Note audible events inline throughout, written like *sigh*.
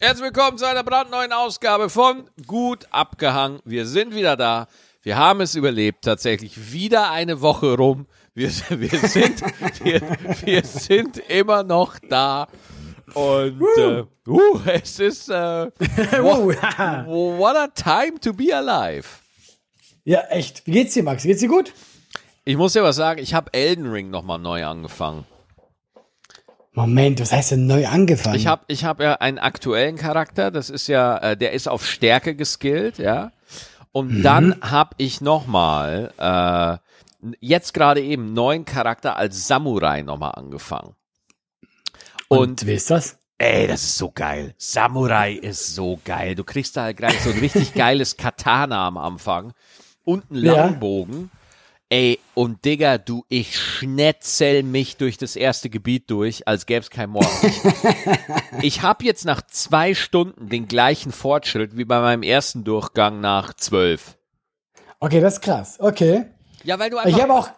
Herzlich willkommen zu einer brandneuen Ausgabe von Gut abgehangen. Wir sind wieder da. Wir haben es überlebt. Tatsächlich wieder eine Woche rum. Wir, wir, sind, wir, wir sind immer noch da. Und äh, uh, es ist äh, *laughs* what, what a time to be alive. Ja, echt. Wie geht's dir, Max? Geht's dir gut? Ich muss dir was sagen, ich habe Elden Ring nochmal neu angefangen. Moment, was heißt denn neu angefangen? Ich habe ich hab ja einen aktuellen Charakter, das ist ja, äh, der ist auf Stärke geskillt, ja. Und mhm. dann habe ich nochmal, äh, jetzt gerade eben, neuen Charakter als Samurai nochmal angefangen. Und, Und wie ist das? Ey, das ist so geil. Samurai ist so geil. Du kriegst da halt gleich so ein richtig geiles Katana am Anfang und einen Langbogen. Ja. Ey, und Digga, du, ich schnetzel mich durch das erste Gebiet durch, als gäbe es kein Morgen. Ich, *laughs* habe jetzt nach zwei Stunden den gleichen Fortschritt wie bei meinem ersten Durchgang nach zwölf. Okay, das ist krass. Okay. Ja, weil du einfach. Ich habe auch.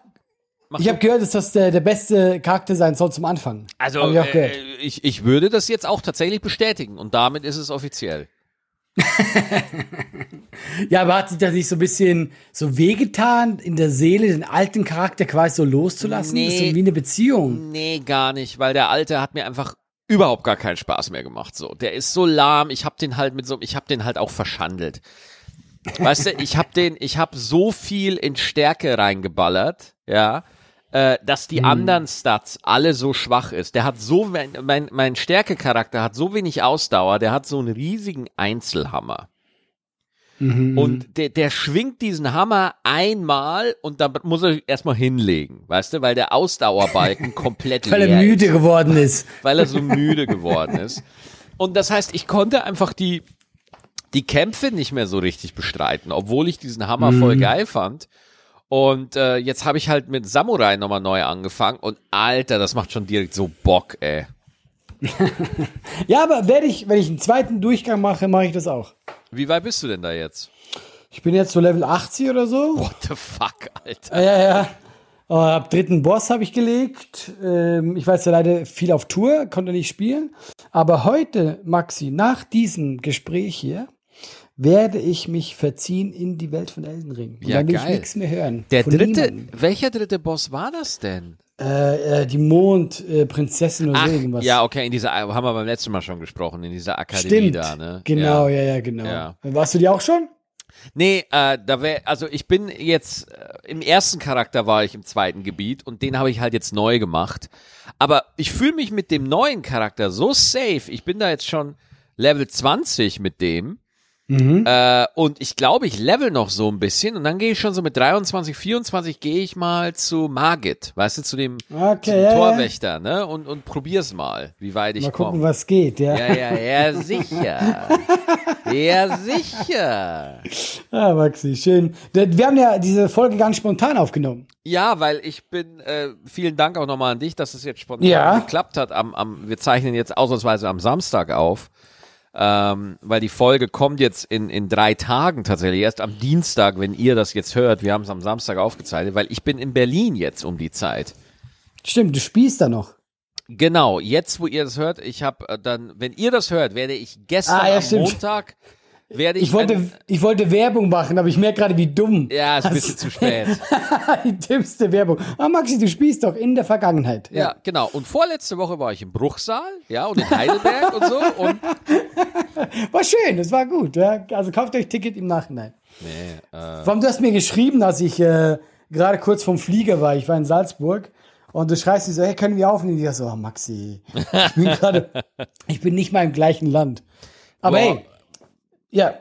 ich habe gehört, dass das der, der beste Charakter sein soll zum Anfang. Also, ich, äh, ich, ich würde das jetzt auch tatsächlich bestätigen und damit ist es offiziell. Ja, aber hat sich das nicht so ein bisschen so wehgetan, in der Seele den alten Charakter quasi so loszulassen? Nee, das ist so wie eine Beziehung. Nee, gar nicht, weil der alte hat mir einfach überhaupt gar keinen Spaß mehr gemacht. So, der ist so lahm. Ich hab den halt mit so, ich hab den halt auch verschandelt. Weißt du, ich hab den, ich hab so viel in Stärke reingeballert, ja, äh, dass die hm. anderen Stats alle so schwach ist. Der hat so, mein, mein, mein Stärkecharakter hat so wenig Ausdauer, der hat so einen riesigen Einzelhammer. Mhm. Und der, der schwingt diesen Hammer einmal und da muss er erstmal hinlegen, weißt du, weil der Ausdauerbalken *laughs* komplett Weil er müde ist. geworden ist. *laughs* Weil er so müde geworden ist. Und das heißt, ich konnte einfach die, die Kämpfe nicht mehr so richtig bestreiten, obwohl ich diesen Hammer mhm. voll geil fand. Und äh, jetzt habe ich halt mit Samurai nochmal neu angefangen und Alter, das macht schon direkt so Bock, ey. *laughs* ja, aber werde ich, wenn ich einen zweiten Durchgang mache, mache ich das auch. Wie weit bist du denn da jetzt? Ich bin jetzt so Level 80 oder so. What the fuck, Alter? Ja, ja, ja. Uh, ab dritten Boss habe ich gelegt. Ähm, ich weiß ja leider viel auf Tour, konnte nicht spielen. Aber heute, Maxi, nach diesem Gespräch hier, werde ich mich verziehen in die Welt von Elden Ring. Und ja, dann will geil. ich nichts mehr hören. Der dritte, niemandem. welcher dritte Boss war das denn? Äh, äh, die Mondprinzessin äh, oder so irgendwas. Ja, okay, in dieser, haben wir beim letzten Mal schon gesprochen, in dieser Akademie Stimmt. da, ne? Genau, ja, ja, ja genau. Ja. Warst du die auch schon? Nee, äh, da wär, also ich bin jetzt, äh, im ersten Charakter war ich im zweiten Gebiet und den habe ich halt jetzt neu gemacht. Aber ich fühle mich mit dem neuen Charakter so safe. Ich bin da jetzt schon Level 20 mit dem. Mhm. Äh, und ich glaube, ich level noch so ein bisschen und dann gehe ich schon so mit 23, 24 gehe ich mal zu Margit, weißt du, zu dem, okay, ja, Torwächter, ne? Und, und probier's mal, wie weit ich komme. Mal gucken, komm. was geht, ja. Ja, ja, ja, *laughs* sicher. ja, sicher. Ah, Maxi, schön. Wir haben ja diese Folge ganz spontan aufgenommen. Ja, weil ich bin, äh, vielen Dank auch nochmal an dich, dass es jetzt spontan ja. geklappt hat. Am, am, wir zeichnen jetzt ausnahmsweise am Samstag auf ähm, weil die Folge kommt jetzt in, in drei Tagen tatsächlich, erst am Dienstag, wenn ihr das jetzt hört. Wir haben es am Samstag aufgezeichnet, weil ich bin in Berlin jetzt um die Zeit. Stimmt, du spielst da noch. Genau, jetzt wo ihr das hört, ich habe äh, dann, wenn ihr das hört, werde ich gestern ah, ja, am stimmt. Montag werde ich. Ich wollte, ein, ich wollte Werbung machen, aber ich merke gerade, wie dumm. Ja, ist ein bisschen zu spät. *laughs* die dümmste Werbung. Ah, Maxi, du spielst doch in der Vergangenheit. Ja. ja, genau. Und vorletzte Woche war ich im Bruchsal, ja, und in Heidelberg und so. Und *laughs* war schön, das war gut. Ja. Also kauft euch Ticket im Nachhinein. Nee, äh. Warum du hast mir geschrieben, als ich äh, gerade kurz vom Flieger war. Ich war in Salzburg. Und du schreist mir so, hey, können wir aufnehmen? Ich so, oh, Maxi, ich bin *laughs* gerade, ich bin nicht mal im gleichen Land. Aber Boah. hey, ja.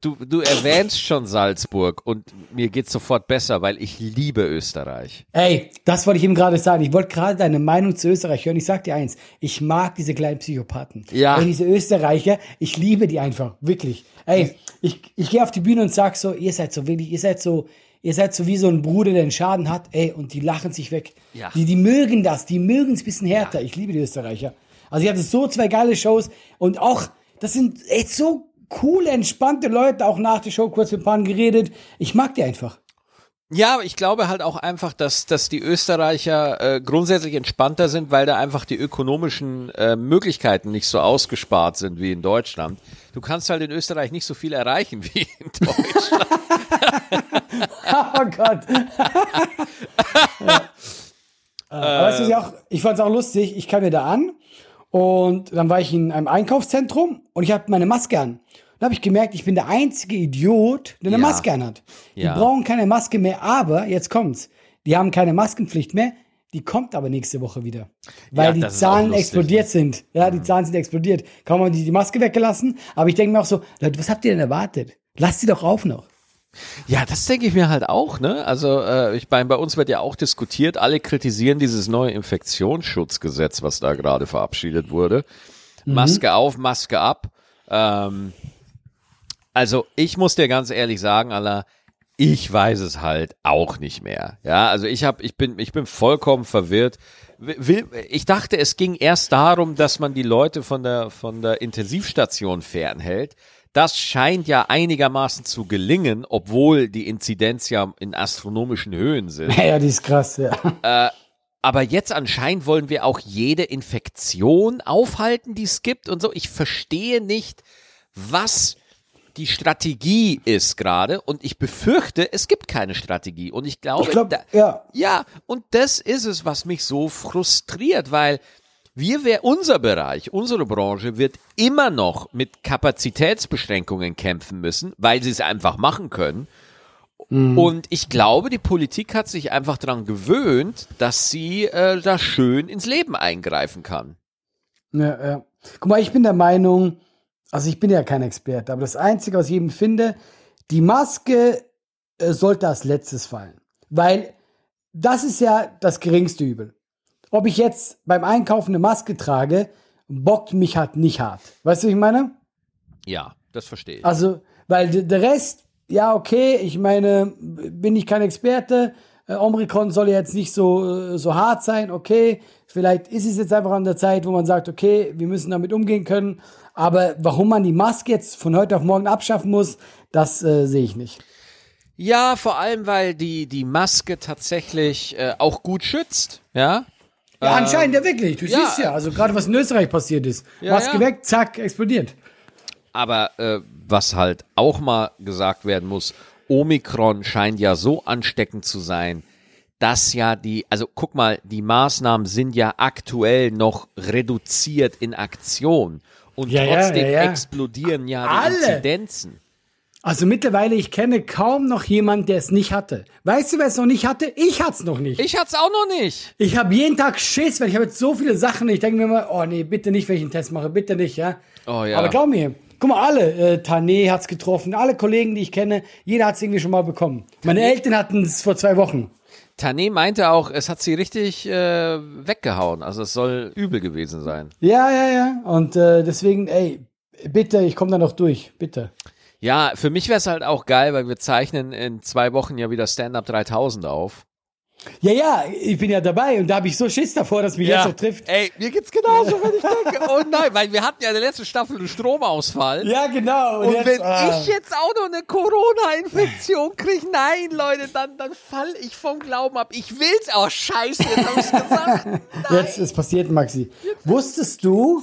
Du, du erwähnst schon Salzburg und mir geht's sofort besser, weil ich liebe Österreich. Ey, das wollte ich ihm gerade sagen. Ich wollte gerade deine Meinung zu Österreich hören. Ich sag dir eins, ich mag diese kleinen Psychopathen. Ja. Ey, diese Österreicher, ich liebe die einfach, wirklich. Ey, ich, ich gehe auf die Bühne und sag so, ihr seid so wirklich, ihr seid so, ihr seid so wie so ein Bruder, der einen Schaden hat, ey, und die lachen sich weg. Ja. Die, die mögen das, die mögen es bisschen härter. Ja. Ich liebe die Österreicher. Also ich hatte so zwei geile Shows und auch, das sind echt so coole, entspannte Leute, auch nach der Show kurz mit ein paar geredet. Ich mag die einfach. Ja, ich glaube halt auch einfach, dass, dass die Österreicher äh, grundsätzlich entspannter sind, weil da einfach die ökonomischen äh, Möglichkeiten nicht so ausgespart sind wie in Deutschland. Du kannst halt in Österreich nicht so viel erreichen wie in Deutschland. *laughs* *laughs* oh Gott. ja. Aber weißt du, was ich, auch, ich fand es auch lustig, ich kam mir da an und dann war ich in einem Einkaufszentrum und ich habe meine Maske an. Dann habe ich gemerkt, ich bin der einzige Idiot, der eine Ja. Maske anhat. Die Ja. brauchen keine Maske mehr, aber jetzt kommt's. Die haben keine Maskenpflicht mehr. Die kommt aber nächste Woche wieder. Weil Ja, die Zahlen lustig, explodiert ne? sind. Ja, die Zahlen sind explodiert. Kaum haben die die Maske weggelassen. Aber ich denke mir auch so, Leute, was habt ihr denn erwartet? Lasst sie doch auf noch. Ja, das denke ich mir halt auch, ne? Also äh, ich meine, bei uns wird ja auch diskutiert, alle kritisieren dieses neue Infektionsschutzgesetz, was da gerade verabschiedet wurde. Maske auf, Maske ab. Ähm, also ich muss dir ganz ehrlich sagen, Allah, ich weiß es halt auch nicht mehr. Ja, also ich habe, ich bin, ich bin vollkommen verwirrt. Will, ich dachte, es ging erst darum, dass man die Leute von der von der Intensivstation fernhält. Das scheint ja einigermaßen zu gelingen, obwohl die Inzidenz ja in astronomischen Höhen sind. *laughs* Ja, die ist krass, ja. Aber jetzt anscheinend wollen wir auch jede Infektion aufhalten, die es gibt und so. Ich verstehe nicht, was die Strategie ist gerade und ich befürchte, es gibt keine Strategie und ich glaube, Ich glaube, da, ja. ja, und das ist es, was mich so frustriert, weil wir wär, unser Bereich, unsere Branche wird immer noch mit Kapazitätsbeschränkungen kämpfen müssen, weil sie es einfach machen können. Und ich glaube, die Politik hat sich einfach daran gewöhnt, dass sie äh, da schön ins Leben eingreifen kann. Ja, ja. Guck mal, ich bin der Meinung, also ich bin ja kein Experte, aber das Einzige, was ich eben finde, die Maske äh, sollte als letztes fallen. Weil das ist ja das geringste Übel. Ob ich jetzt beim Einkaufen eine Maske trage, bockt mich halt nicht hart. Weißt du, was ich meine? Ja, das verstehe ich. Also, weil der Rest, ja, okay, ich meine, bin ich kein Experte. Äh, Omikron soll ja jetzt nicht so, äh, so hart sein, okay. Vielleicht ist es jetzt einfach an der Zeit, wo man sagt, okay, wir müssen damit umgehen können. Aber warum man die Maske jetzt von heute auf morgen abschaffen muss, das äh, sehe ich nicht. Ja, vor allem, weil die, die Maske tatsächlich äh, auch gut schützt. Ja, Ja, anscheinend ja wirklich. Du ja. siehst ja, also gerade was in Österreich passiert ist. Ja, Maske weg, zack, explodiert. Aber äh, was halt auch mal gesagt werden muss, Omikron scheint ja so ansteckend zu sein, dass ja die, also guck mal, die Maßnahmen sind ja aktuell noch reduziert in Aktion und ja, trotzdem ja, ja. explodieren ja die Alle. Inzidenzen. Also mittlerweile, ich kenne kaum noch jemanden, der es nicht hatte. Weißt du, wer es noch nicht hatte? Ich hatte es noch nicht. Ich hat's auch noch nicht. Ich habe jeden Tag Schiss, weil ich habe jetzt so viele Sachen. Ich denke mir immer, oh nee, bitte nicht, wenn ich einen Test mache, bitte nicht, ja. Oh ja. Aber glaub mir, guck mal, alle, äh, Tané hat's getroffen, alle Kollegen, die ich kenne, jeder hat's irgendwie schon mal bekommen. Meine Eltern hatten es vor zwei Wochen. Tané meinte auch, es hat sie richtig äh, weggehauen. Also es soll übel gewesen sein. Ja, ja, ja. Und äh, deswegen, ey, bitte, ich komme da noch durch, bitte. Ja, für mich wäre es halt auch geil, weil wir zeichnen in zwei Wochen ja wieder Stand-Up 3000 auf. Ja, ja, ich bin ja dabei und da habe ich so Schiss davor, dass mich jetzt noch trifft. Ey, mir geht's genauso, wenn ich denke, oh nein, weil wir hatten ja in der letzten Staffel einen Stromausfall. Ja, genau. Und jetzt, wenn ah. ich jetzt auch noch eine Corona-Infektion kriege, nein, Leute, dann, dann fall ich vom Glauben ab. Ich will's auch scheiße, jetzt hab ich's gesagt. Nein. *laughs* Jetzt ist passiert, Maxi. Wusstest du,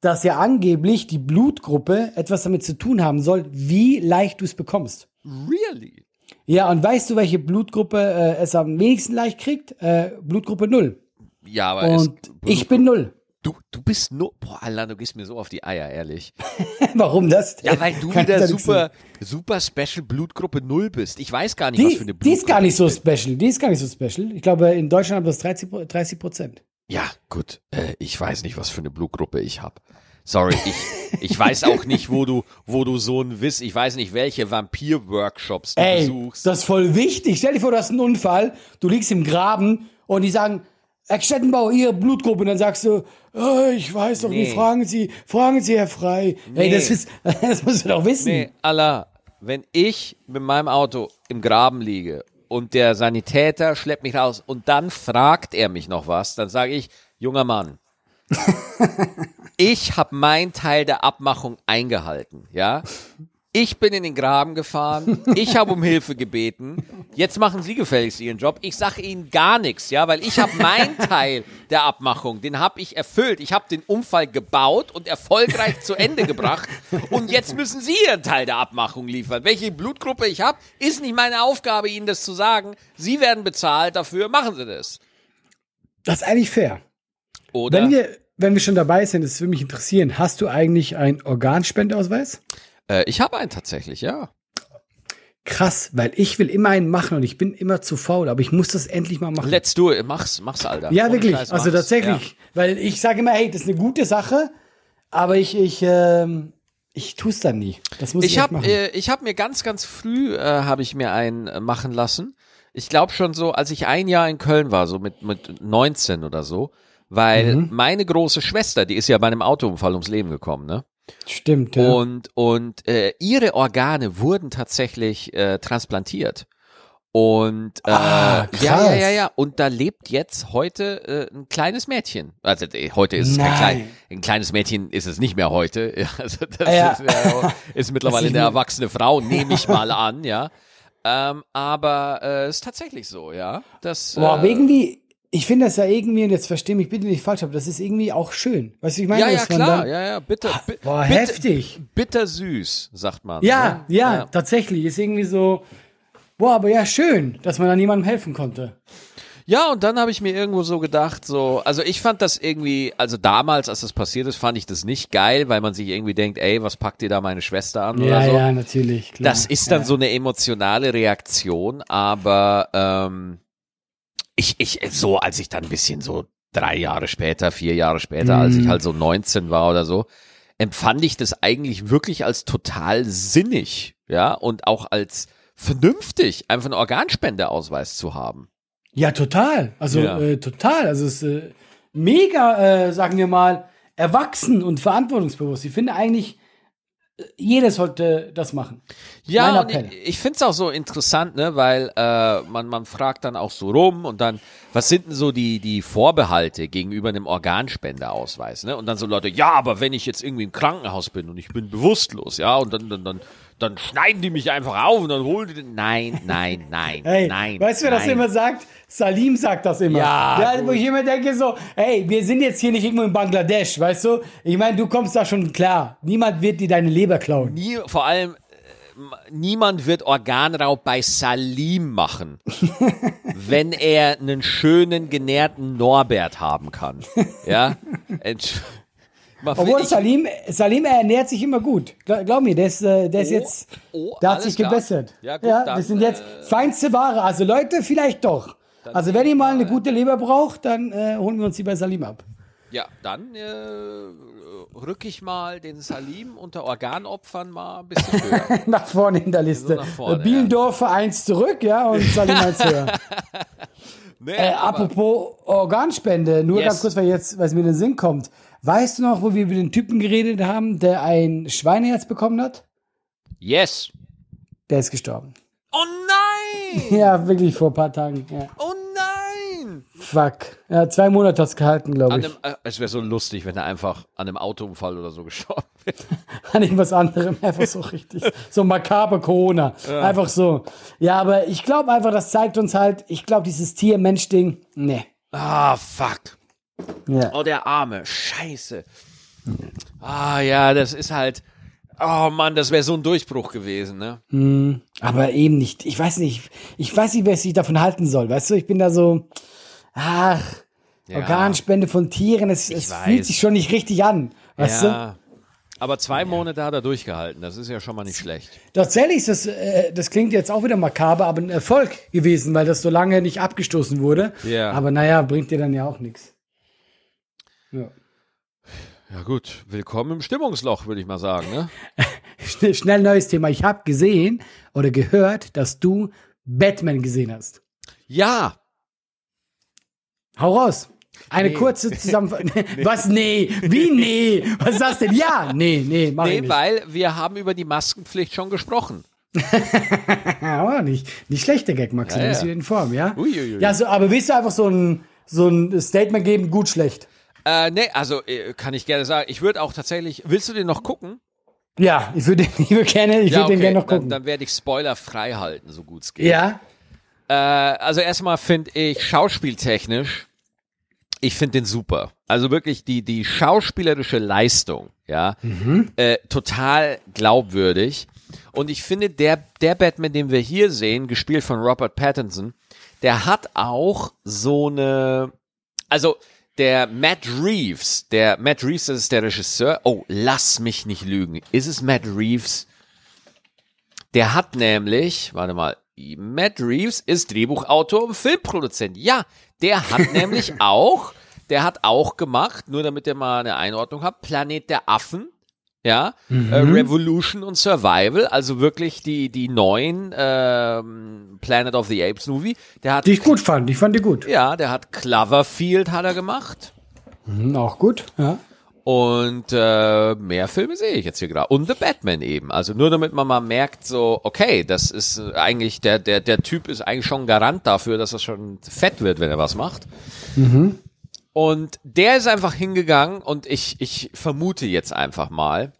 dass ja angeblich die Blutgruppe etwas damit zu tun haben soll, wie leicht du es bekommst? Really? Ja, und weißt du, welche Blutgruppe äh, es am wenigsten leicht kriegt? Äh, Blutgruppe 0. Ja, aber es, Und ich bin 0. du, du bist nur, boah, Alter, du gehst mir so auf die Eier, ehrlich. *laughs* Warum das? denn? Ja, weil du Kann wieder super, super Special Blutgruppe 0 bist. Ich weiß gar nicht, was für eine Die, die ist gar Blutgruppe nicht so special. Die ist gar nicht so special. Ich glaube, in Deutschland haben das 30 Pro- 30 Prozent. Ja, gut. Äh, ich weiß nicht, was für eine Blutgruppe ich habe. Sorry, ich, *laughs* ich weiß auch nicht, wo du, wo du so ein Wiss, ich weiß nicht, welche Vampir-Workshops du Ey, besuchst. das ist voll wichtig. Stell dir vor, du hast einen Unfall, du liegst im Graben und die sagen, Herr Stettenbauer, Ihre Blutgruppe. Und dann sagst du, oh, ich weiß doch Nee. nicht, fragen Sie, fragen Sie, Herr Frei. Ey, Nee. das ist, *laughs* das musst du doch wissen. Nee, Allah, wenn ich mit meinem Auto im Graben liege und der Sanitäter schleppt mich raus und dann fragt er mich noch was, dann sage ich, junger Mann, *laughs* ich habe meinen Teil der Abmachung eingehalten, ja? Ich bin in den Graben gefahren. Ich habe um Hilfe gebeten. Jetzt machen Sie gefälligst Ihren Job. Ich sage Ihnen gar nichts, ja, weil ich habe meinen Teil der Abmachung, den habe ich erfüllt. Ich habe den Unfall gebaut und erfolgreich zu Ende gebracht. Und jetzt müssen Sie Ihren Teil der Abmachung liefern. Welche Blutgruppe ich habe, ist nicht meine Aufgabe, Ihnen das zu sagen. Sie werden bezahlt dafür. Machen Sie das. Das ist eigentlich fair. Oder? Wenn wir, wenn wir schon dabei sind, das würde mich interessieren, hast du eigentlich einen Organspendeausweis? Äh, ich habe einen tatsächlich, ja. Krass, weil ich will immer einen machen und ich bin immer zu faul, aber ich muss das endlich mal machen. Let's do it. Mach's, mach's, Alter. ja, Ohne wirklich. Scheiß, also tatsächlich. Ja. Weil ich sage immer, hey, das ist eine gute Sache, aber ich, ich, ähm, ich tue es dann nie. Das muss ich, Ich habe machen. äh, ich hab mir ganz, ganz früh, äh, habe ich mir einen äh, machen lassen. Ich glaube schon so, als ich ein Jahr in Köln war, so mit, mit 19 oder so, weil Mhm. meine große Schwester, die ist ja bei einem Autounfall ums Leben gekommen, ne? Stimmt, ja. Und, und äh, ihre Organe wurden tatsächlich äh, transplantiert. Und äh, Ah, ja, ja, ja, ja. Und da lebt jetzt heute äh, ein kleines Mädchen. Also äh, heute ist es kein Nein. klein, ein kleines Mädchen ist es nicht mehr heute. *laughs* Ja, Also das Ja. ist, ja, *laughs* ist mittlerweile eine erwachsene Frau, nehme ich mal *laughs* an, ja. Ähm, aber äh, ist tatsächlich so, ja. Das, Boah, aber äh, irgendwie, ich finde das ja irgendwie, und jetzt verstehe mich bitte nicht falsch, aber das ist irgendwie auch schön. Weißt du, ich meine? ja, ja, klar, dann- ja, ja, bitte. bi- Boah, bitte, heftig. Bittersüß, sagt man. Ja, ne? ja, tatsächlich. Ist irgendwie so, boah, aber ja, schön, dass man dann jemandem helfen konnte. Ja, und dann habe ich mir irgendwo so gedacht, so, also ich fand das irgendwie, also damals, als das passiert ist, fand ich das nicht geil, weil man sich irgendwie denkt, ey, was packt dir da meine Schwester an Ja, so. ja, natürlich. Klar. Das ist dann ja. so eine emotionale Reaktion, aber ähm, ich, ich, so, als ich dann ein bisschen so drei Jahre später, vier Jahre später, als ich Mhm. halt so 19 war oder so, empfand ich das eigentlich wirklich als total sinnig, ja, und auch als vernünftig, einfach einen Organspendeausweis zu haben. Ja, total. Also Ja. Äh, total. Also es ist äh, mega, äh, sagen wir mal, erwachsen und verantwortungsbewusst. Ich finde eigentlich, jeder sollte das machen. Ja, ich, ich finde es auch so interessant, ne, weil äh, man, man fragt dann auch so rum und dann, was sind denn so die, die Vorbehalte gegenüber einem Organspendeausweis, ne? Und dann so Leute, ja, aber wenn ich jetzt irgendwie im Krankenhaus bin und ich bin bewusstlos, ja, und dann, dann, dann, dann schneiden die mich einfach auf und dann holen die den. Nein, nein, nein, Hey, nein. weißt du, wer das nein. immer sagt? Salim sagt das immer. Ja, wo ich immer denke so, hey, wir sind jetzt hier nicht irgendwo in Bangladesch, weißt du? Ich meine, du kommst da schon klar. Niemand wird dir deine Leber klauen. Nie, vor allem, äh, niemand wird Organraub bei Salim machen, *laughs* wenn er einen schönen, genährten Norbert haben kann. Ja? Entsch- Man Obwohl Salim, Salim er ernährt sich immer gut. Gla- Glaub mir, der ist, äh, der ist Oh, jetzt, oh, der hat sich klar. gebessert. Ja, gut, ja dann, das sind jetzt äh, feinste Ware. Also Leute, vielleicht doch. Also wenn ihr mal eine gute Leber braucht, dann äh, holen wir uns die bei Salim ab. ja, dann äh, rück ich mal den Salim unter Organopfern mal ein bisschen höher. *laughs* nach vorne in der Liste. nach vorne, äh, Bielendorfer eins zurück, ja, und Salim eins *laughs* höher. nee, Äh, apropos Organspende, nur Yes. ganz kurz, weil jetzt, was mir in den Sinn kommt. Weißt du noch, wo wir über den Typen geredet haben, der ein Schweineherz bekommen hat? yes. Der ist gestorben. Oh nein! *laughs* Ja, wirklich vor ein paar Tagen. Ja. Oh nein! Fuck. Ja, zwei Monate hat's gehalten, glaube ich. einem, äh, es wäre so lustig, wenn er einfach an einem Autounfall oder so gestorben wäre. *laughs* An irgendwas anderem. Einfach so richtig. So makaber Corona. Einfach so. Ja, aber ich glaube einfach, das zeigt uns halt, ich glaube, dieses Tier-Mensch-Ding, nee. Ah, fuck. Ja. Oh, der Arme. Scheiße. Ah, ja, das ist halt. Oh Mann, das wäre so ein Durchbruch gewesen, ne? Hm, aber eben nicht. Ich weiß nicht. Ich weiß nicht, wer sich davon halten soll. Weißt du, ich bin da so. Ach, Ja. Organspende von Tieren, es, es fühlt sich schon nicht richtig an. Weißt du? ja. Aber zwei Monate hat er durchgehalten. Das ist ja schon mal nicht schlecht. Tatsächlich ist das, äh, das klingt jetzt auch wieder makaber, aber ein Erfolg gewesen, weil das so lange nicht abgestoßen wurde. Ja. Aber naja, bringt dir dann ja auch nichts. Ja. Ja, gut. Willkommen im Stimmungsloch, würde ich mal sagen, ne? *laughs* Schnell, neues Thema. Ich habe gesehen oder gehört, dass du Batman gesehen hast. Ja. Hau raus. Eine Nee. kurze Zusammenfassung. *laughs* *laughs* Was? Nee. Wie? Nee. Was ist das denn? Ja. Nee, nee, mach ich Nee, nicht. weil wir haben über die Maskenpflicht schon gesprochen. Ja, aber nicht, nicht schlechter Gag, Maxi. Ja, du bist ja. wieder in Form, ja? Uiuiui. Ja, so, aber willst du einfach so ein, so ein Statement geben, gut, schlecht? Äh, nee, also äh, kann ich gerne sagen. Ich würde auch tatsächlich. Willst du den noch gucken? Ja, ich würde *laughs* ich würd gerne, ich Ja, würde den okay, gerne noch dann, gucken. dann werde ich Spoiler frei halten, so gut es geht. ja. Äh, also erstmal finde ich schauspieltechnisch, ich finde den super. Also wirklich die, die schauspielerische Leistung, ja, äh, total glaubwürdig. Und ich finde, der, der Batman, den wir hier sehen, gespielt von Robert Pattinson, der hat auch so eine, also der Matt Reeves, der Matt Reeves, das ist der Regisseur. Oh, lass mich nicht lügen. Ist es Matt Reeves? Der hat nämlich, warte mal, Matt Reeves ist Drehbuchautor und Filmproduzent. Ja, der hat *laughs* nämlich auch, der hat auch gemacht, nur damit ihr mal eine Einordnung habt, Planet der Affen. Ja, äh, Revolution und Survival, also wirklich die die neuen ähm, Planet of the Apes Movie. Der hat Die ich gut fand. Ich fand die gut. ja, der hat Cloverfield hat er gemacht. Mhm, auch gut. Ja. Und äh, mehr Filme sehe ich jetzt hier gerade. Und The Batman eben. Also nur damit man mal merkt, so, okay, das ist äh, eigentlich, der, der, der Typ ist eigentlich schon ein Garant dafür, dass er schon fett wird, wenn er was macht. Und der ist einfach hingegangen und ich, ich vermute jetzt einfach mal,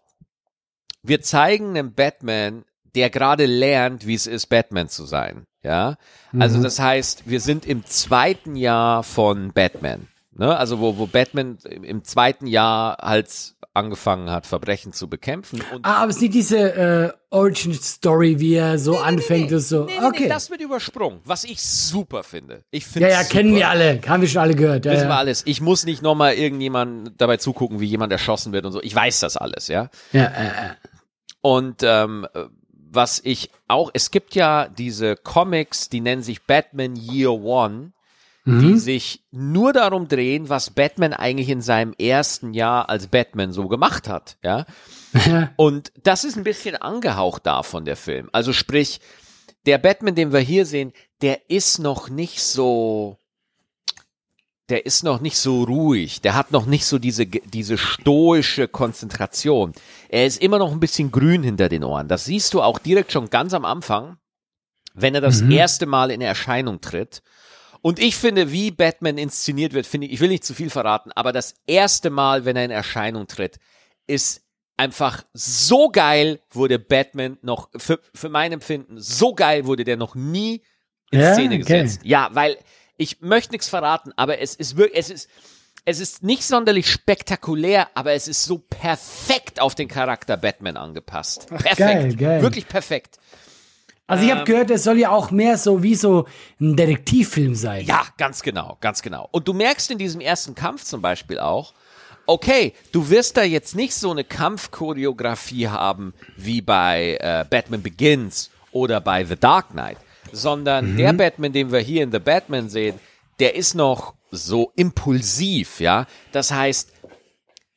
wir zeigen einem Batman, der gerade lernt, wie es ist, Batman zu sein. Ja, also das heißt, wir sind im zweiten Jahr von Batman. Ne? Also wo, wo Batman im im zweiten Jahr halt angefangen hat, Verbrechen zu bekämpfen. Und Ah, aber es ist nicht diese äh, Origin Story, wie er so anfängt. ist so. Nee, nee, okay. nee, das wird übersprungen, was ich super finde. Ich finde ja, ja, kennen wir alle. Haben wir schon alle gehört. Ja, Wissen wir ja. alles. Ich muss nicht nochmal irgendjemand dabei zugucken, wie jemand erschossen wird und so. Ich weiß das alles, ja. ja, äh, äh. Und ähm, was ich auch, es gibt ja diese Comics, die nennen sich Batman Year One, die sich nur darum drehen, was Batman eigentlich in seinem ersten Jahr als Batman so gemacht hat, ja. Und das ist ein bisschen angehaucht davon, der Film. Also sprich, der Batman, den wir hier sehen, der ist noch nicht so, der ist noch nicht so ruhig, der hat noch nicht so diese, diese stoische Konzentration. Er ist immer noch ein bisschen grün hinter den Ohren. Das siehst du auch direkt schon ganz am Anfang, wenn er das erste Mal in Erscheinung tritt. Und ich finde, wie Batman inszeniert wird, finde ich, ich will nicht zu viel verraten, aber das erste Mal, wenn er in Erscheinung tritt, ist einfach so geil wurde Batman noch, für, für mein Empfinden, so geil wurde der noch nie in Ja, Szene okay. gesetzt. Ja, weil ich möchte nichts verraten, aber es ist wirklich, es ist, es ist nicht sonderlich spektakulär, aber es ist so perfekt auf den Charakter Batman angepasst. Perfekt. geil, geil. Wirklich perfekt. Also ich Ähm. habe gehört, es soll ja auch mehr so wie so ein Detektivfilm sein. Ja, ganz genau, ganz genau. Und du merkst in diesem ersten Kampf zum Beispiel auch, okay, du wirst da jetzt nicht so eine Kampfchoreografie haben wie bei äh, Batman Begins oder bei The Dark Knight, sondern der Batman, den wir hier in The Batman sehen, der ist noch so impulsiv, ja. Das heißt,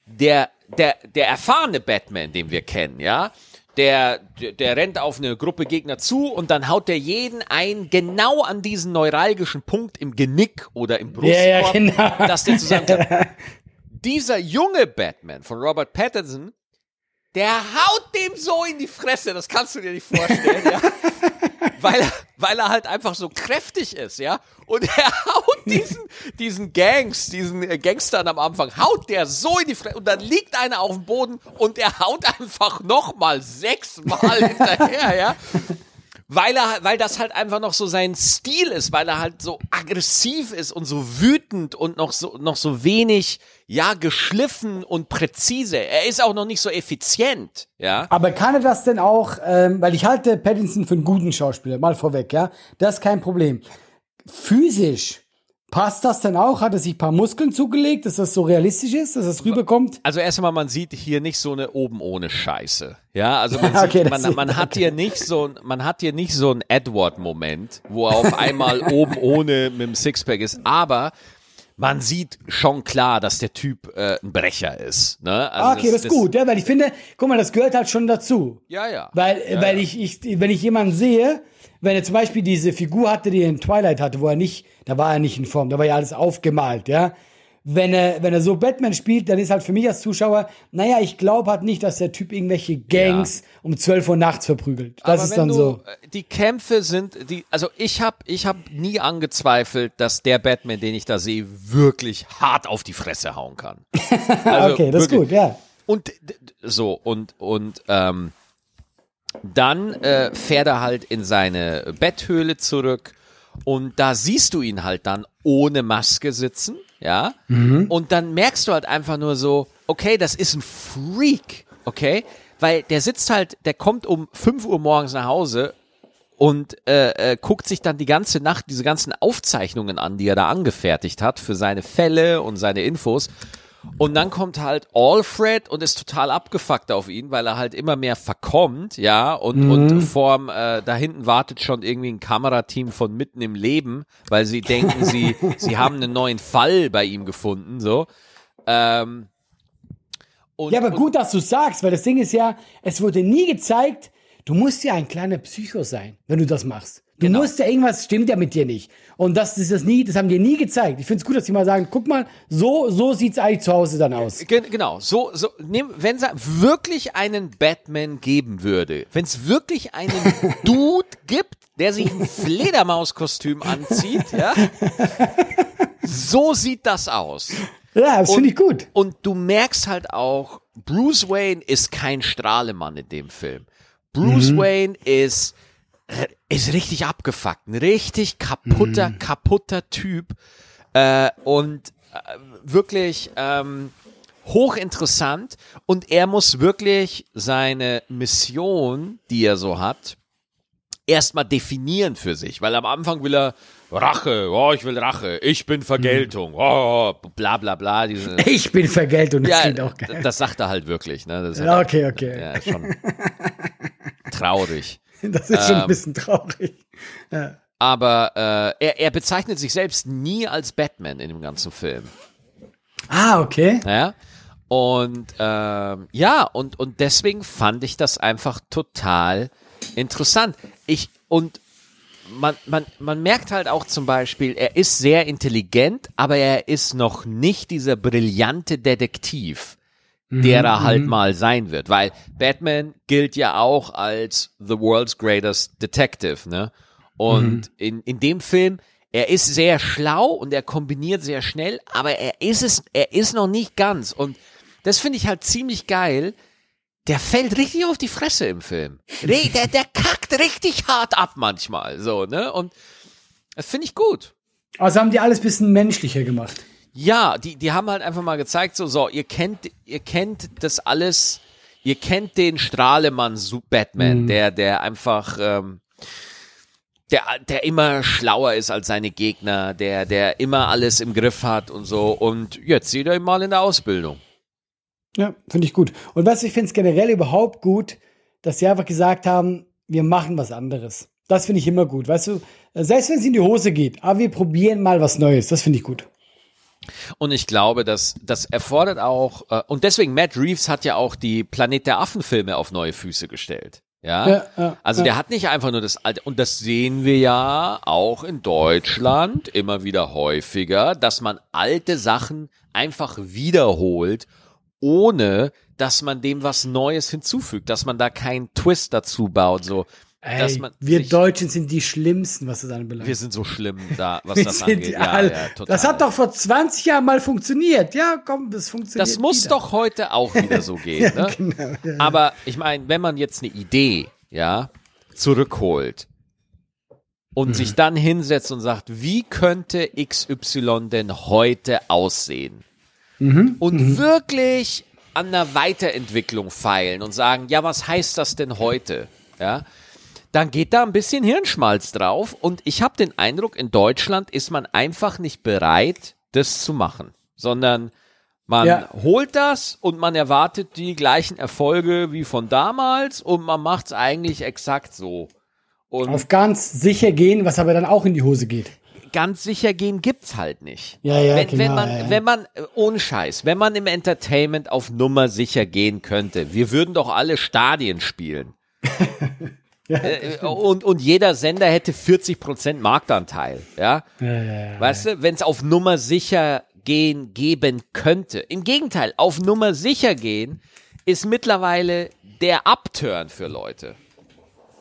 der, der, der erfahrene Batman, den wir kennen, ja, der, der, der rennt auf eine Gruppe Gegner zu und dann haut der jeden ein, genau an diesen neuralgischen Punkt im Genick oder im Brustkorb, Ja, ja, genau. dass der zusammenklappt. *laughs* Dieser junge Batman von Robert Pattinson, der haut dem so in die Fresse, das kannst du dir nicht vorstellen, ja. *laughs* Weil er, weil er halt einfach so kräftig ist, ja. Und er haut diesen, diesen Gangs, diesen äh, Gangstern am Anfang, haut der so in die Fresse und dann liegt einer auf dem Boden und er haut einfach nochmal sechsmal *laughs* hinterher, ja. Weil er, weil das halt einfach noch so sein Stil ist, weil er halt so aggressiv ist und so wütend und noch so, noch so wenig, ja, geschliffen und präzise. Er ist auch noch nicht so effizient, ja. Aber kann er das denn auch, ähm, weil ich halte Pattinson für einen guten Schauspieler, mal vorweg, ja, das ist kein Problem. Physisch, passt das denn auch? Hat er sich ein paar Muskeln zugelegt, dass das so realistisch ist, dass das rüberkommt? Also erstmal, man sieht hier nicht so eine oben ohne Scheiße. Ja, also man, *laughs* Okay, sieht, das man, man hat hier nicht so, ein- man hat hier nicht so einen Edward-Moment, wo er auf einmal *laughs* oben ohne mit dem Sixpack ist, aber man sieht schon klar, dass der Typ äh, ein Brecher ist. Ne? Also okay, das, ist gut, ja, weil ich finde, guck mal, das gehört halt schon dazu. Ja, ja. Weil, ja, weil ja. Ich, ich, wenn ich jemanden sehe, wenn er zum Beispiel diese Figur hatte, die er in Twilight hatte, wo er nicht, da war er nicht in Form, da war ja alles aufgemalt, ja. Wenn er, wenn er so Batman spielt, dann ist halt für mich als Zuschauer, naja, ich glaube halt nicht, dass der Typ irgendwelche Gangs um 12 Uhr nachts verprügelt. Das Aber ist dann du, so. äh, Die Kämpfe sind, die, also ich habe ich hab nie angezweifelt, dass der Batman, den ich da sehe, wirklich hart auf die Fresse hauen kann. *laughs* Also okay, das ist wirklich. gut, ja. und so und und ähm, dann äh, fährt er halt in seine Betthöhle zurück und da siehst du ihn halt dann ohne Maske sitzen, ja. Und dann merkst du halt einfach nur so, okay, das ist ein Freak, okay, weil der sitzt halt, der kommt um 5 Uhr morgens nach Hause und äh, äh, guckt sich dann die ganze Nacht diese ganzen Aufzeichnungen an, die er da angefertigt hat für seine Fälle und seine Infos. Und dann kommt halt Alfred und ist total abgefuckt auf ihn, weil er halt immer mehr verkommt, ja, und, und vorm, äh, da hinten wartet schon irgendwie ein Kamerateam von mitten im Leben, weil sie denken, sie, *laughs* sie haben einen neuen Fall bei ihm gefunden, so. Ähm, und, Ja, aber und, gut, dass du sagst, weil das Ding ist ja, es wurde nie gezeigt, du musst ja ein kleiner Psycho sein, wenn du das machst. Du Genau. musst ja irgendwas stimmt ja mit dir nicht. Und das ist das nie, das haben die nie gezeigt. Ich finde es gut, dass die mal sagen, guck mal, so, so sieht's eigentlich zu Hause dann aus. Gen- Genau, so, so, nehm, wenn es wirklich einen Batman geben würde, wenn es wirklich einen *laughs* Dude gibt, der sich ein Fledermauskostüm *laughs* anzieht, ja, so sieht das aus. Ja, das finde ich gut. Und du merkst halt auch, Bruce Wayne ist kein Strahlemann in dem Film. Bruce Mhm. Wayne ist, ist richtig abgefuckt. Ein richtig kaputter, Mhm. kaputter Typ. Äh, und äh, wirklich ähm, hochinteressant. Und er muss wirklich seine Mission, die er so hat, erstmal definieren für sich. Weil am Anfang will er Rache, oh, ich will Rache, ich bin Vergeltung, oh, bla bla bla. Diese, *laughs* Ich bin Vergeltung, das ja, klingt auch geil. das sagt er halt wirklich. Ne? Das Ja, halt, okay, okay. ja, schon *laughs* traurig. *laughs* Das ist schon ein Ähm, bisschen traurig. Ja. Aber äh, er, er bezeichnet sich selbst nie als Batman in dem ganzen Film. Ah, okay. Ja? Und ähm, ja, und, und deswegen fand ich das einfach total interessant. Ich, und man, man, man merkt halt auch zum Beispiel, er ist sehr intelligent, aber er ist noch nicht dieser brillante Detektiv, der er halt mal sein wird. Weil Batman gilt ja auch als the world's greatest detective, ne? Und in, in dem Film, er ist sehr schlau und er kombiniert sehr schnell, aber er ist es, er ist noch nicht ganz. Und das finde ich halt ziemlich geil. Der fällt richtig auf die Fresse im Film. *laughs* Der, der kackt richtig hart ab manchmal, so, ne? Und das finde ich gut. Also haben die alles ein bisschen menschlicher gemacht. Ja, die, die haben halt einfach mal gezeigt, so, so, ihr kennt, ihr kennt das alles, ihr kennt den Strahlemann Batman, der, der einfach, ähm, der, der immer schlauer ist als seine Gegner, der, der immer alles im Griff hat und so. Und jetzt seht ihr ihn mal in der Ausbildung. Ja, finde ich gut. Und was ich finde es generell überhaupt gut, dass sie einfach gesagt haben, wir machen was anderes. Das finde ich immer gut. Weißt du, selbst wenn es in die Hose geht, aber wir probieren mal was Neues. Das finde ich gut. Und ich glaube, dass das erfordert auch, äh, und deswegen Matt Reeves hat ja auch die Planet der Affen Filme auf neue Füße gestellt. Ja, Ja, ja, also ja. der hat nicht einfach nur das alte, und das sehen wir ja auch in Deutschland immer wieder häufiger, dass man alte Sachen einfach wiederholt, ohne dass man dem was Neues hinzufügt, dass man da keinen Twist dazu baut, so, Ey, wir Deutschen sind die Schlimmsten, was das anbelangt. wir sind so schlimm da, *laughs* was Wir das angeht. Ja, ja, das hat doch vor 20 Jahren mal funktioniert. Ja, komm, das funktioniert. Das muss wieder. doch heute auch wieder so *laughs* gehen. ne? Genau, ja. Aber ich meine, wenn man jetzt eine Idee, ja, zurückholt und Mhm. sich dann hinsetzt und sagt, wie könnte XY denn heute aussehen? Mhm. Und wirklich an einer Weiterentwicklung feilen und sagen, ja, was heißt das denn heute? Ja, dann geht da ein bisschen Hirnschmalz drauf und ich habe den Eindruck, in Deutschland ist man einfach nicht bereit, das zu machen, sondern man Ja. holt das und man erwartet die gleichen Erfolge wie von damals und man macht es eigentlich exakt so. Und Auf ganz sicher gehen, was aber dann auch in die Hose geht. ganz sicher gehen gibt's halt nicht. Ja, ja, wenn, wenn genau, man, ja, ja. wenn man, äh, ohne Scheiß, wenn man im Entertainment auf Nummer sicher gehen könnte, wir würden doch alle Stadien spielen. *laughs* Äh, und, und jeder Sender hätte 40% Marktanteil, ja? Weißt du, wenn es auf Nummer sicher gehen geben könnte. Im Gegenteil, auf Nummer sicher gehen ist mittlerweile der Upturn für Leute.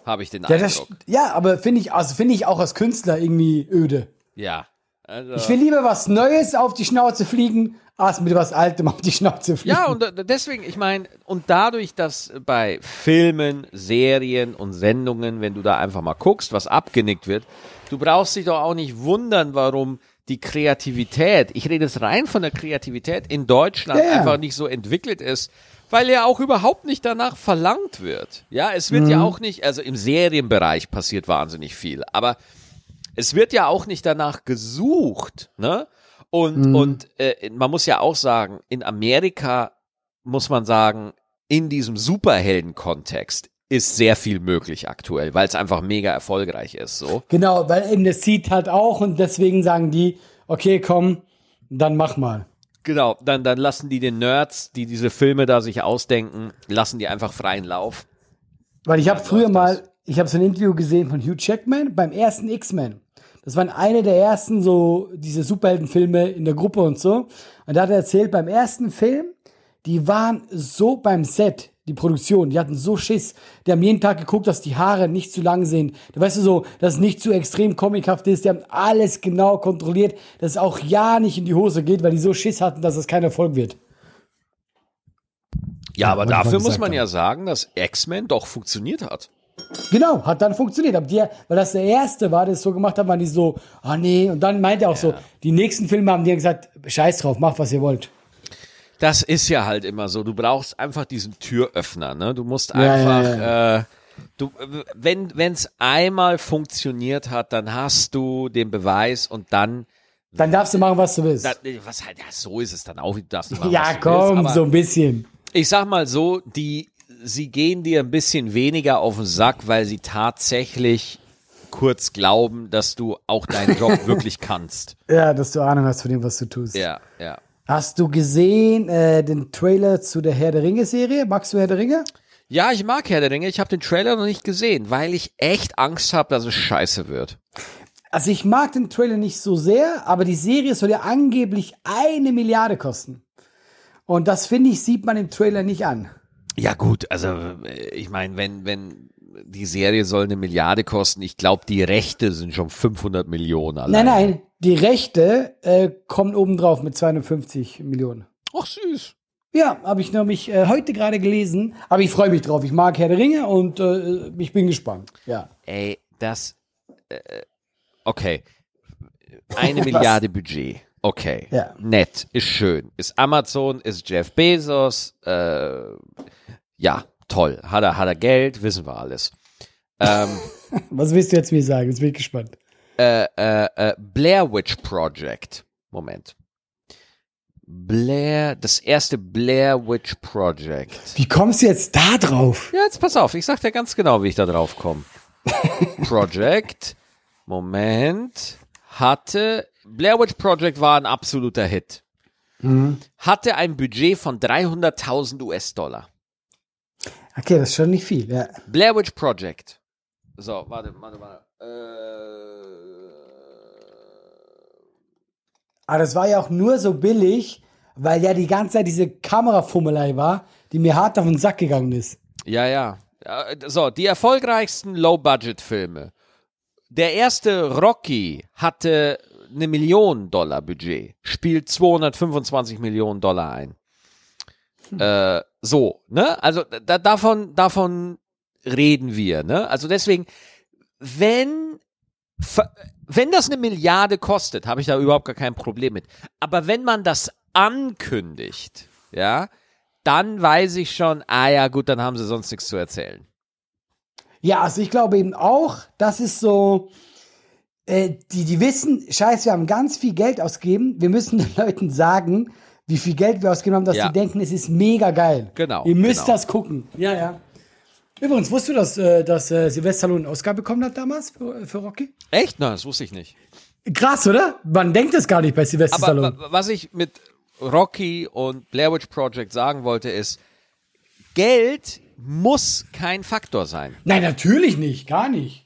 Habe ich den Ja, das, Eindruck. ja aber finde ich, also finde ich auch als Künstler irgendwie öde. Ja. Also, Ich will lieber was Neues auf die Schnauze fliegen, als mit was Altem auf die Schnauze fliegen. ja, und äh, deswegen, ich meine, und dadurch, dass bei Filmen, Serien und Sendungen, wenn du da einfach mal guckst, was abgenickt wird, du brauchst dich doch auch nicht wundern, warum die Kreativität, ich rede jetzt rein von der Kreativität in Deutschland ja. einfach nicht so entwickelt ist, weil ja auch überhaupt nicht danach verlangt wird. Ja, es wird ja auch nicht, also im Serienbereich passiert wahnsinnig viel, aber es wird ja auch nicht danach gesucht, ne? Und, und äh, man muss ja auch sagen, in Amerika muss man sagen, in diesem Superhelden-Kontext ist sehr viel möglich aktuell, weil es einfach mega erfolgreich ist. So. Genau, weil eben das sieht halt auch und deswegen sagen die, okay, komm, dann mach mal. Genau, dann, dann lassen die den Nerds, die diese Filme da sich ausdenken, lassen die einfach freien Lauf. Weil ich habe früher mal, ich habe so ein Interview gesehen von Hugh Jackman beim ersten X-Men. Das waren eine der ersten so diese Superheldenfilme in der Gruppe und so. Und da hat er erzählt, beim ersten Film, die waren so beim Set, die Produktion, die hatten so Schiss. Die haben jeden Tag geguckt, dass die Haare nicht zu lang sind. Du weißt du so, dass es nicht zu extrem comichaft ist. Die haben alles genau kontrolliert, dass es auch ja nicht in die Hose geht, weil die so Schiss hatten, dass es kein Erfolg wird. Ja, aber dafür muss man ja sagen, dass X-Men doch funktioniert hat. Genau, hat dann funktioniert. Aber die, weil das der erste war, der es so gemacht hat, waren die so, ah nee. Und dann meinte er auch so, die nächsten Filme haben die ja gesagt, scheiß drauf, macht was ihr wollt. Das ist ja halt immer so. Du brauchst einfach diesen Türöffner, ne? Du musst Ja, einfach, ja, Äh, du, wenn es einmal funktioniert hat, dann hast du den Beweis und dann, Dann darfst du machen, was du willst. da, was halt, ja, so ist es dann auch. Du darfst machen, ja, komm, willst, so ein bisschen. Ich sag mal so, die, sie gehen dir ein bisschen weniger auf den Sack, weil sie tatsächlich kurz glauben, dass du auch deinen Job *laughs* wirklich kannst. Ja, dass du Ahnung hast von dem, was du tust. Ja, ja. Hast du gesehen äh, den Trailer zu der Herr der Ringe-Serie? Magst du Herr der Ringe? Ja, ich mag Herr der Ringe. Ich habe den Trailer noch nicht gesehen, weil ich echt Angst habe, dass es scheiße wird. Also ich mag den Trailer nicht so sehr, aber die Serie soll ja angeblich eine Milliarde kosten. Und das, finde ich, sieht man im Trailer nicht an. Ja gut, also äh, ich meine, wenn wenn die Serie soll eine Milliarde kosten, ich glaube, die Rechte sind schon 500 Millionen allein. Nein, nein, die Rechte äh, kommen obendrauf mit 250 Millionen. Ach süß. Ja, habe ich nämlich äh, heute gerade gelesen, aber ich freue mich drauf. Ich mag Herr der Ringe und äh, ich bin gespannt. Ja. Ey, das äh, okay. Eine *laughs* Milliarde Budget. Okay. Ja. Nett, ist schön. Ist Amazon, ist Jeff Bezos, äh, ja, toll. Hat er, hat er Geld, wissen wir alles. Ähm, *laughs* Was willst du jetzt mir sagen? Jetzt bin ich gespannt. äh, äh, äh, Blair Witch Project. Moment. Blair, das erste Blair Witch Project. Wie kommst du jetzt da drauf? Ja, jetzt pass auf, ich sag dir ganz genau, wie ich da drauf komme. *laughs* Project, Moment, hatte, Blair Witch Project war ein absoluter Hit. Hatte ein Budget von 300.000 US-Dollar. Okay, das ist schon nicht viel. Ja. Blair Witch Project. So, warte, warte, warte. Äh, Aber das war ja auch nur so billig, weil ja die ganze Zeit diese Kamerafummelei war, die mir hart auf den Sack gegangen ist. ja. Ja, So, die erfolgreichsten Low-Budget-Filme. Der erste Rocky hatte eine Million Dollar Budget, spielt 225 Millionen Dollar ein. Äh, so, ne? Also da, davon, davon reden wir, ne? Also deswegen, wenn, wenn das eine Milliarde kostet, habe ich da überhaupt gar kein Problem mit. Aber wenn man das ankündigt, ja, dann weiß ich schon, ah ja, gut, dann haben sie sonst nichts zu erzählen. Ja, also ich glaube eben auch, das ist so, äh, die, die wissen, scheiße, wir haben ganz viel Geld ausgegeben, wir müssen *laughs* den Leuten sagen, wie viel Geld wir ausgegeben haben, dass Ja. die denken, es ist mega geil. Genau, Ihr müsst genau. das gucken. Ja, ja. Übrigens, wusstest du, dass, äh, dass äh, Sylvester Stallone einen Oscar bekommen hat damals für, für Rocky? Echt? Nein, das wusste ich nicht. Krass, oder? Man denkt es gar nicht bei Sylvester Aber Stallone. wa- was ich mit Rocky und Blair Witch Project sagen wollte, ist, Geld muss kein Faktor sein. Nein, natürlich nicht, gar nicht.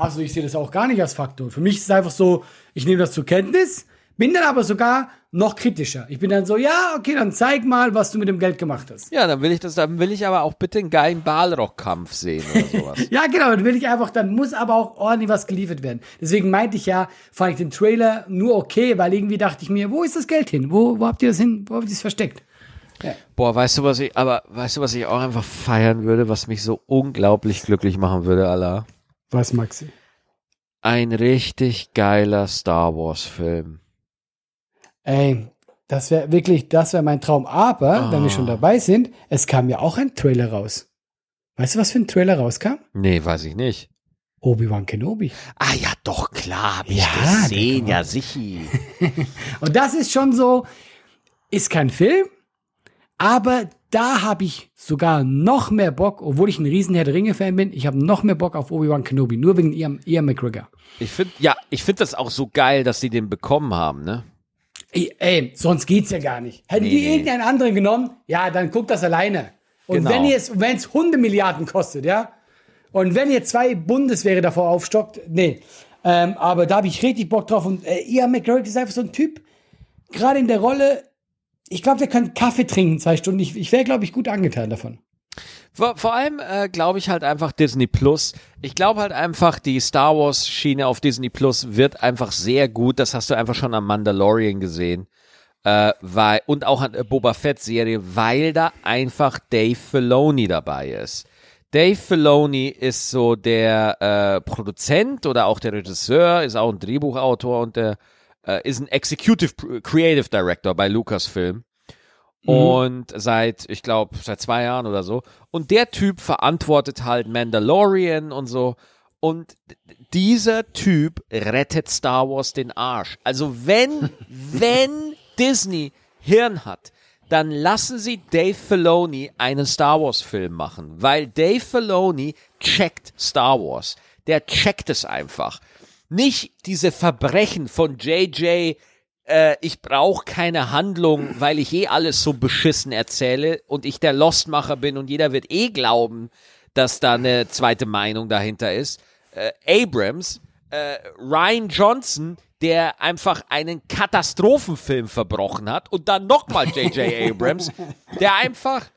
Also ich sehe das auch gar nicht als Faktor. Für mich ist es einfach so, ich nehme das zur Kenntnis, Bin dann aber sogar noch kritischer. Ich bin dann so, ja, okay, dann zeig mal, was du mit dem Geld gemacht hast. Ja, dann will ich das, dann will ich aber auch bitte einen geilen Balrog-Kampf sehen oder sowas. *laughs* Ja, genau, dann will ich einfach, dann muss aber auch ordentlich was geliefert werden. Deswegen meinte ich ja, fand ich den Trailer nur okay, weil irgendwie dachte ich mir, wo ist das Geld hin? Wo, wo habt ihr das hin? Wo habt ihr es versteckt? Boah, weißt du, was ich, aber weißt du, was ich auch einfach feiern würde, was mich so unglaublich glücklich machen würde, Allah? Was, Maxi? Ein richtig geiler Star Wars-Film. Ey, das wäre wirklich, das wäre mein Traum. Aber, wenn wir schon Ah. dabei sind, es kam ja auch ein Trailer raus. Weißt du, was für ein Trailer rauskam? Nee, weiß ich nicht. Obi-Wan Kenobi. Ah ja, doch, klar, hab ich Ja, gesehen, der- ja, sicher. *laughs* Und das ist schon so, ist kein Film, aber da habe ich sogar noch mehr Bock, obwohl ich ein riesen Herr der Ringe-Fan bin, ich habe noch mehr Bock auf Obi-Wan Kenobi, nur wegen Ian, Ian McGregor. Ich finde, ja, ich finde das auch so geil, dass die den bekommen haben, ne? Ey, ey, sonst geht's ja gar nicht. Hätten Nee, die irgendeinen anderen genommen, ja, dann guckt das alleine. Und Genau. wenn es, wenn es Hundemilliarden kostet, ja, und wenn ihr zwei Bundeswehre davor aufstockt, nee. Ähm, aber da habe ich richtig Bock drauf. Und äh, Ian McGregor ist einfach so ein Typ, gerade in der Rolle, ich glaube, der kann Kaffee trinken zwei Stunden. Ich, ich wäre, glaube ich, gut angetan davon. Vor, vor allem äh, glaube ich halt einfach Disney Plus. Ich glaube halt einfach, die Star Wars Schiene auf Disney Plus wird einfach sehr gut. Das hast du einfach schon am Mandalorian gesehen. Äh, weil, und auch an der Boba Fett Serie, weil da einfach Dave Filoni dabei ist. Dave Filoni ist so der äh, Produzent oder auch der Regisseur, ist auch ein Drehbuchautor und der äh, ist ein Executive Creative Director bei Lucasfilm. Und seit, ich glaube, seit zwei Jahren oder so. Und der Typ verantwortet halt Mandalorian und so. Und dieser Typ rettet Star Wars den Arsch. Also wenn, *laughs* wenn Disney Hirn hat, dann lassen sie Dave Filoni einen Star Wars Film machen, weil Dave Filoni checkt Star Wars. Der checkt es einfach. Nicht diese Verbrechen von JJ, äh, ich brauche keine Handlung, weil ich eh alles so beschissen erzähle und ich der Lostmacher bin und jeder wird eh glauben, dass da eine zweite Meinung dahinter ist. Äh, Abrams, äh, Ryan Johnson, der einfach einen Katastrophenfilm verbrochen hat und dann nochmal J.J. *laughs* Abrams, der einfach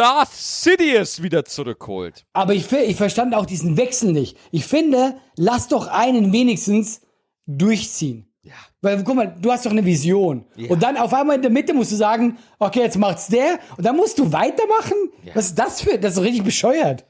Darth Sidious wieder zurückholt. Aber ich, ich verstand auch diesen Wechsel nicht. Ich finde, lass doch einen wenigstens durchziehen. Ja. Weil, guck mal, du hast doch eine Vision. Ja. Und dann auf einmal in der Mitte musst du sagen, okay, jetzt macht's der. Und dann musst du weitermachen? Was ist das für, das ist richtig bescheuert.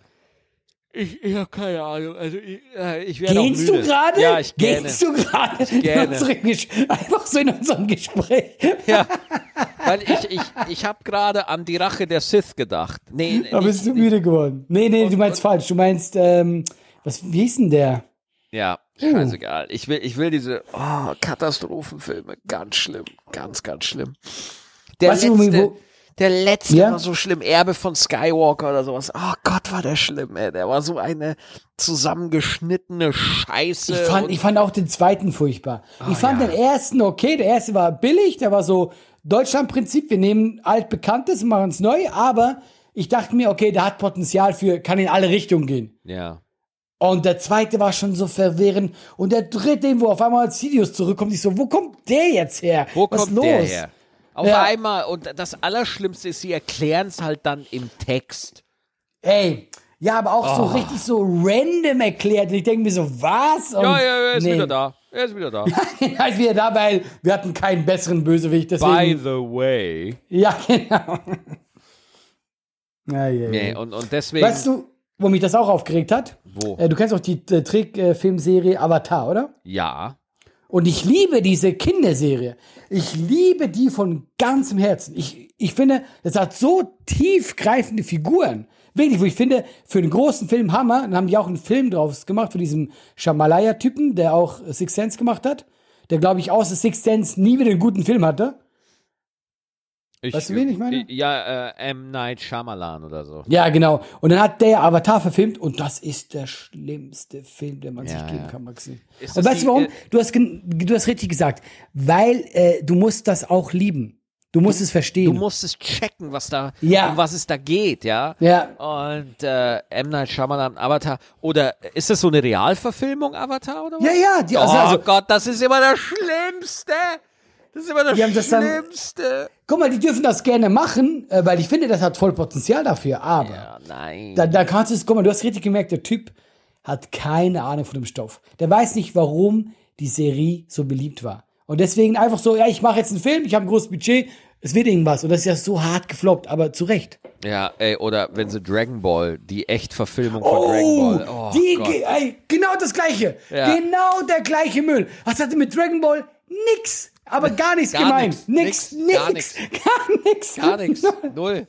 Ich, ich habe keine Ahnung. Also ich, äh, ich werde Gehst du gerade? Ja, ich gähne. Gehst du gerade? *laughs* *laughs* Einfach so in unserem Gespräch. Ja, *laughs* weil ich, ich, ich habe gerade an die Rache der Sith gedacht. Nee, Da bist du müde geworden. Nee, nee, du meinst falsch. Du meinst, ähm, was, wie hieß denn der? Ja, scheißegal. Ich will, ich will diese oh, Katastrophenfilme. Ganz schlimm. Ganz, ganz schlimm. Der Weißt du, letzte, wo- der letzte Ja? war so schlimm. Erbe von Skywalker oder sowas. Oh Gott, war der schlimm, ey. Der war so eine zusammengeschnittene Scheiße. Ich fand, ich fand auch den zweiten furchtbar. ich fand ja. den ersten okay. Der erste war billig, der war so Deutschland-Prinzip. Wir nehmen altbekanntes und machen es neu, aber ich dachte mir, okay, der hat Potenzial für, kann in alle Richtungen gehen. ja. Und der zweite war schon so verwirrend. Und der dritte, wo auf einmal Sidious zurückkommt, ich so, wo kommt der jetzt her? Wo Was kommt los? der her? Auf Ja. einmal, und das Allerschlimmste ist, sie erklären es halt dann im Text. Ey, ja, aber auch so Oh. richtig so random erklärt. Und ich denke mir so, was? Und Ja, ja, er ist nee. wieder da. Er ist wieder da. *laughs* er ist wieder da, weil wir hatten keinen besseren Bösewicht. By Deswegen, the way. ja, genau. *laughs* Ja, ja, Nee, und, und deswegen. Weißt du, wo mich das auch aufgeregt hat? Wo? Äh, du kennst auch die äh, Trickfilmserie Avatar, oder? Ja. Und ich liebe diese Kinderserie. Ich liebe die von ganzem Herzen. Ich, ich finde, das hat so tiefgreifende Figuren. Wirklich, wo ich finde, für einen großen Film Hammer, dann haben die auch einen Film draus gemacht, von diesem Shamalaya-Typen, der auch Six Sense gemacht hat. Der, glaube ich, außer Six Sense nie wieder einen guten Film hatte. Ich, Weißt du, wen ich meine? Ja, äh, M. Night Shyamalan oder so. Ja, genau. Und dann hat der Avatar verfilmt und das ist der schlimmste Film, den man Ja, sich geben ja. kann, Maxi. Und weißt die, du warum? äh, Du hast, du hast richtig gesagt. Weil äh, du musst das auch lieben. Du musst es verstehen. Du musst es checken, was da, Ja. um was es da geht, ja. Ja. Und äh, M. Night Shyamalan, Avatar. Oder ist das so eine Realverfilmung, Avatar, oder was? Ja, ja, die, also, oh also, Gott, das ist immer das Schlimmste. Das ist immer das haben das dann- Schlimmste. Guck mal, die dürfen das gerne machen, äh, weil ich finde, das hat voll Potenzial dafür. Aber Ja, nein. da, da kannst du es, guck mal, du hast richtig gemerkt, der Typ hat keine Ahnung von dem Stoff. Der weiß nicht, warum die Serie so beliebt war. Und deswegen einfach so, ja, ich mache jetzt einen Film, ich habe ein großes Budget, es wird irgendwas. Und das ist ja so hart gefloppt, aber zu Recht. ja, ey, oder wenn sie Dragon Ball, die Echtverfilmung von Oh, Dragon Ball. Oh, die, Gott. ey, genau das gleiche. Ja. Genau der gleiche Müll. Was hatte mit Dragon Ball? Nix. Aber gar nichts Gar gemeint. nix, Nix, nix, nix, gar nix. *laughs* Gar nichts. Gar nichts. *laughs* Null.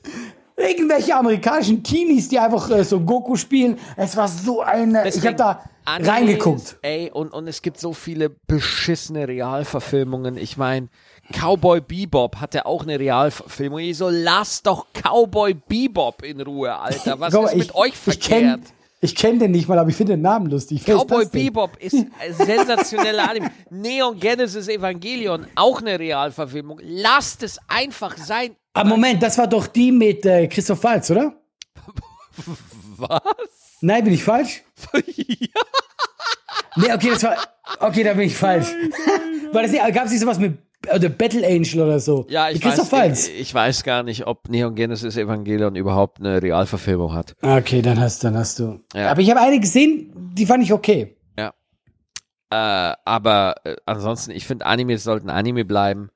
Irgendwelche amerikanischen Teenies, die einfach äh, so Goku spielen. Es war so eine. ich habe da Animes, reingeguckt. Ey, und, und es gibt so viele beschissene Realverfilmungen. Ich meine, Cowboy Bebop hatte auch eine Realverfilmung. Ich so, lass doch Cowboy Bebop in Ruhe, Alter. Was *laughs* mal, ist mit euch Ich verkehrt? ich kenn den nicht mal, aber ich finde den Namen lustig. Cowboy? Bebop ist *laughs* ein sensationeller Anime. Neon Genesis Evangelion, auch eine Realverfilmung. Lasst es einfach sein. Ah, Moment, das war doch die mit äh, Christoph Waltz, oder? *laughs* Was? Nein, bin ich falsch? ja. *laughs* Nee, okay, das war. Okay, da bin ich falsch. War das nicht, gab es nicht sowas mit oder Battle Angel oder so? Ja, ich weiß, Waltz. ich, ich weiß gar nicht, ob Neon Genesis Evangelion überhaupt eine Realverfilmung hat. Okay, dann hast, dann hast du. Ja. Aber ich habe eine gesehen, die fand ich okay. Ja. Äh, aber äh, ansonsten, ich finde, Animes sollten Anime bleiben.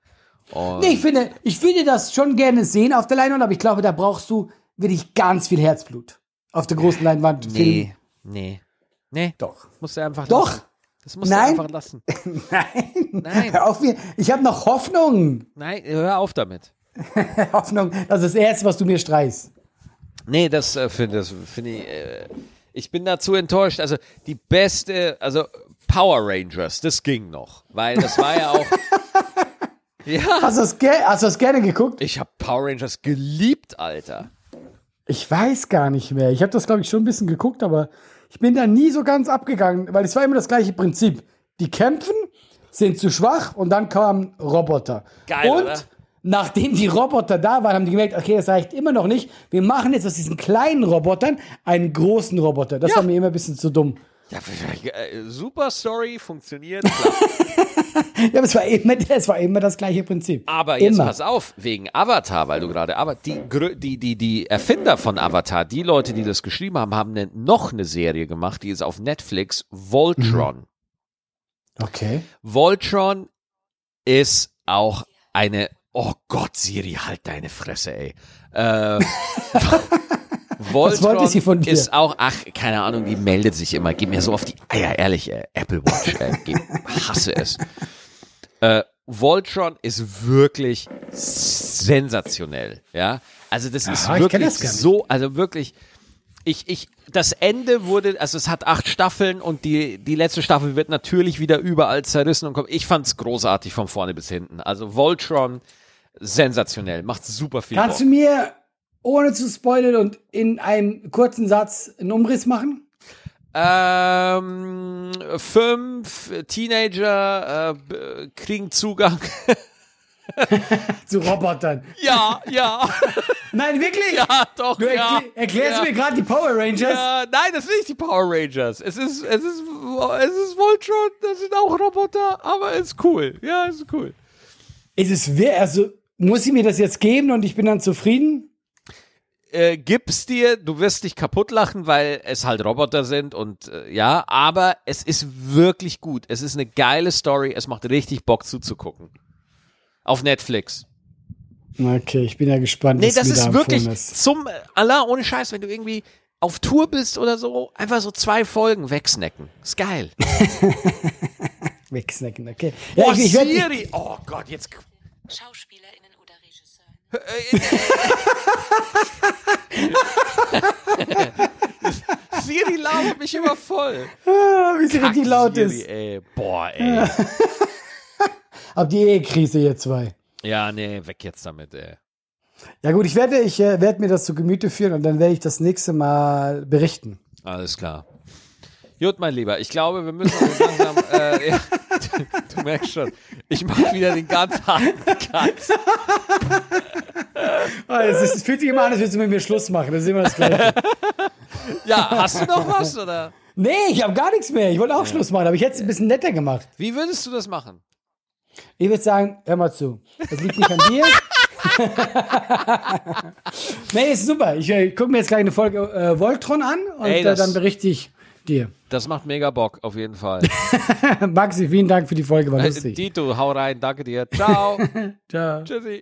Nee, ich finde, ich würde das schon gerne sehen auf der Leinwand, aber ich glaube, da brauchst du wirklich ganz viel Herzblut. Auf der großen Leinwand. nee, nee, nee, Doch. musst du einfach Doch. lassen. Das musst Nein. du einfach lassen. *laughs* Nein. Nein. Hör auf mir. Ich habe noch Hoffnung. Nein, hör auf damit. *laughs* Hoffnung. Das ist das Erste, was du mir streichst. Nee, das äh, finde das finde ich. Äh, ich bin dazu enttäuscht. Also die beste, also Power Rangers, das ging noch, weil das war ja auch. *laughs* ja, Hast du das gerne geguckt? ich habe Power Rangers geliebt, Alter. Ich weiß gar nicht mehr. Ich habe das, glaube ich, schon ein bisschen geguckt, aber ich bin da nie so ganz abgegangen, weil es war immer das gleiche Prinzip. Die kämpfen, sind zu schwach und dann kamen Roboter. Geil, und oder? nachdem die Roboter da waren, haben die gemerkt, okay, das reicht immer noch nicht. Wir machen jetzt aus diesen kleinen Robotern einen großen Roboter. Das Ja. war mir immer ein bisschen zu dumm. Ja, *laughs* super Story, funktioniert. *laughs* *laughs* Ja, aber es war immer, es war immer das gleiche Prinzip. Aber jetzt immer. pass auf, wegen Avatar, weil du gerade, aber die, die, die, die Erfinder von Avatar, die Leute, die das geschrieben haben, haben ne, noch eine Serie gemacht, die ist auf Netflix, Voltron. Okay. Voltron ist auch eine, oh Gott, Siri, halt deine Fresse, ey. Äh, *laughs* Voltron wollte sie von dir? ist auch, ach, keine Ahnung, die meldet sich immer, geht mir so auf die Eier, ehrlich, ey, Apple Watch, *laughs* ey, geh, hasse es. Äh, Voltron ist wirklich sensationell, ja. Also das ist Aha, wirklich das so, also wirklich, ich, ich, das Ende wurde, also es hat acht Staffeln und die, die letzte Staffel wird natürlich wieder überall zerrissen und kommt. Ich fand's großartig von vorne bis hinten. Also Voltron, sensationell, macht super viel Kannst du Bock. mir, ohne zu spoilern und in einem kurzen Satz einen Umriss machen? Ähm, fünf Teenager äh, kriegen Zugang. *laughs* Zu Robotern. ja, ja, Nein, wirklich? ja, doch, Du ja. erklä erklärst ja. mir gerade die Power Rangers? Ja, nein, das sind nicht die Power Rangers. Es ist, es ist, es ist Voltron, das sind auch Roboter, aber ist cool. Ja, ist cool. Ist es wer, also muss ich mir das jetzt geben und ich bin dann zufrieden? Äh, gib's dir, du wirst dich kaputt lachen, weil es halt Roboter sind und äh, ja, aber es ist wirklich gut. Es ist eine geile Story, es macht richtig Bock zuzugucken. Auf Netflix. Okay, ich bin ja gespannt. Nee, das mir da ist wirklich ist. zum Allah ohne Scheiß, wenn du irgendwie auf Tour bist oder so, einfach so zwei Folgen wegsnacken. Ist geil. *laughs* Wegsnacken, okay. Ja, Oh, ich, ich ich, Siri. Oh Gott, jetzt Regisseuren. *laughs* Siri labert mich immer voll. ah, wie sie richtig Kack laut Siri, ist. Ey. Boah, ey. Habt *laughs* ihr Ehekrise, ihr zwei? Ja, nee, weg jetzt damit, ey. Ja gut, ich werde, ich äh, werde mir das zu Gemüte führen und dann werde ich das nächste Mal berichten. Alles klar. Gut, mein Lieber, ich glaube, wir müssen uns langsam, äh, *laughs* *laughs* du, merkst schon, ich mache wieder den ganz harten Cut. *laughs* Ah, es, ist, es fühlt sich immer an, als würdest du mit mir Schluss machen. Das ist immer das Gleiche. *laughs* Ja, hast du noch was, oder? nee, ich habe gar nichts mehr. Ich wollte auch Schluss machen, aber ich hätte es ein bisschen netter gemacht. Wie würdest du das machen? Ich würde sagen, hör mal zu. Das liegt nicht an dir. nee, ist super. Ich äh, gucke mir jetzt gleich eine Folge äh, Voltron an und Ey, äh, das- dann berichte ich dir. Das macht mega Bock, auf jeden Fall. *laughs* Maxi, vielen Dank für die Folge, war lustig. Dito, hau rein, danke dir. Ciao. *laughs* Ciao. Tschüssi.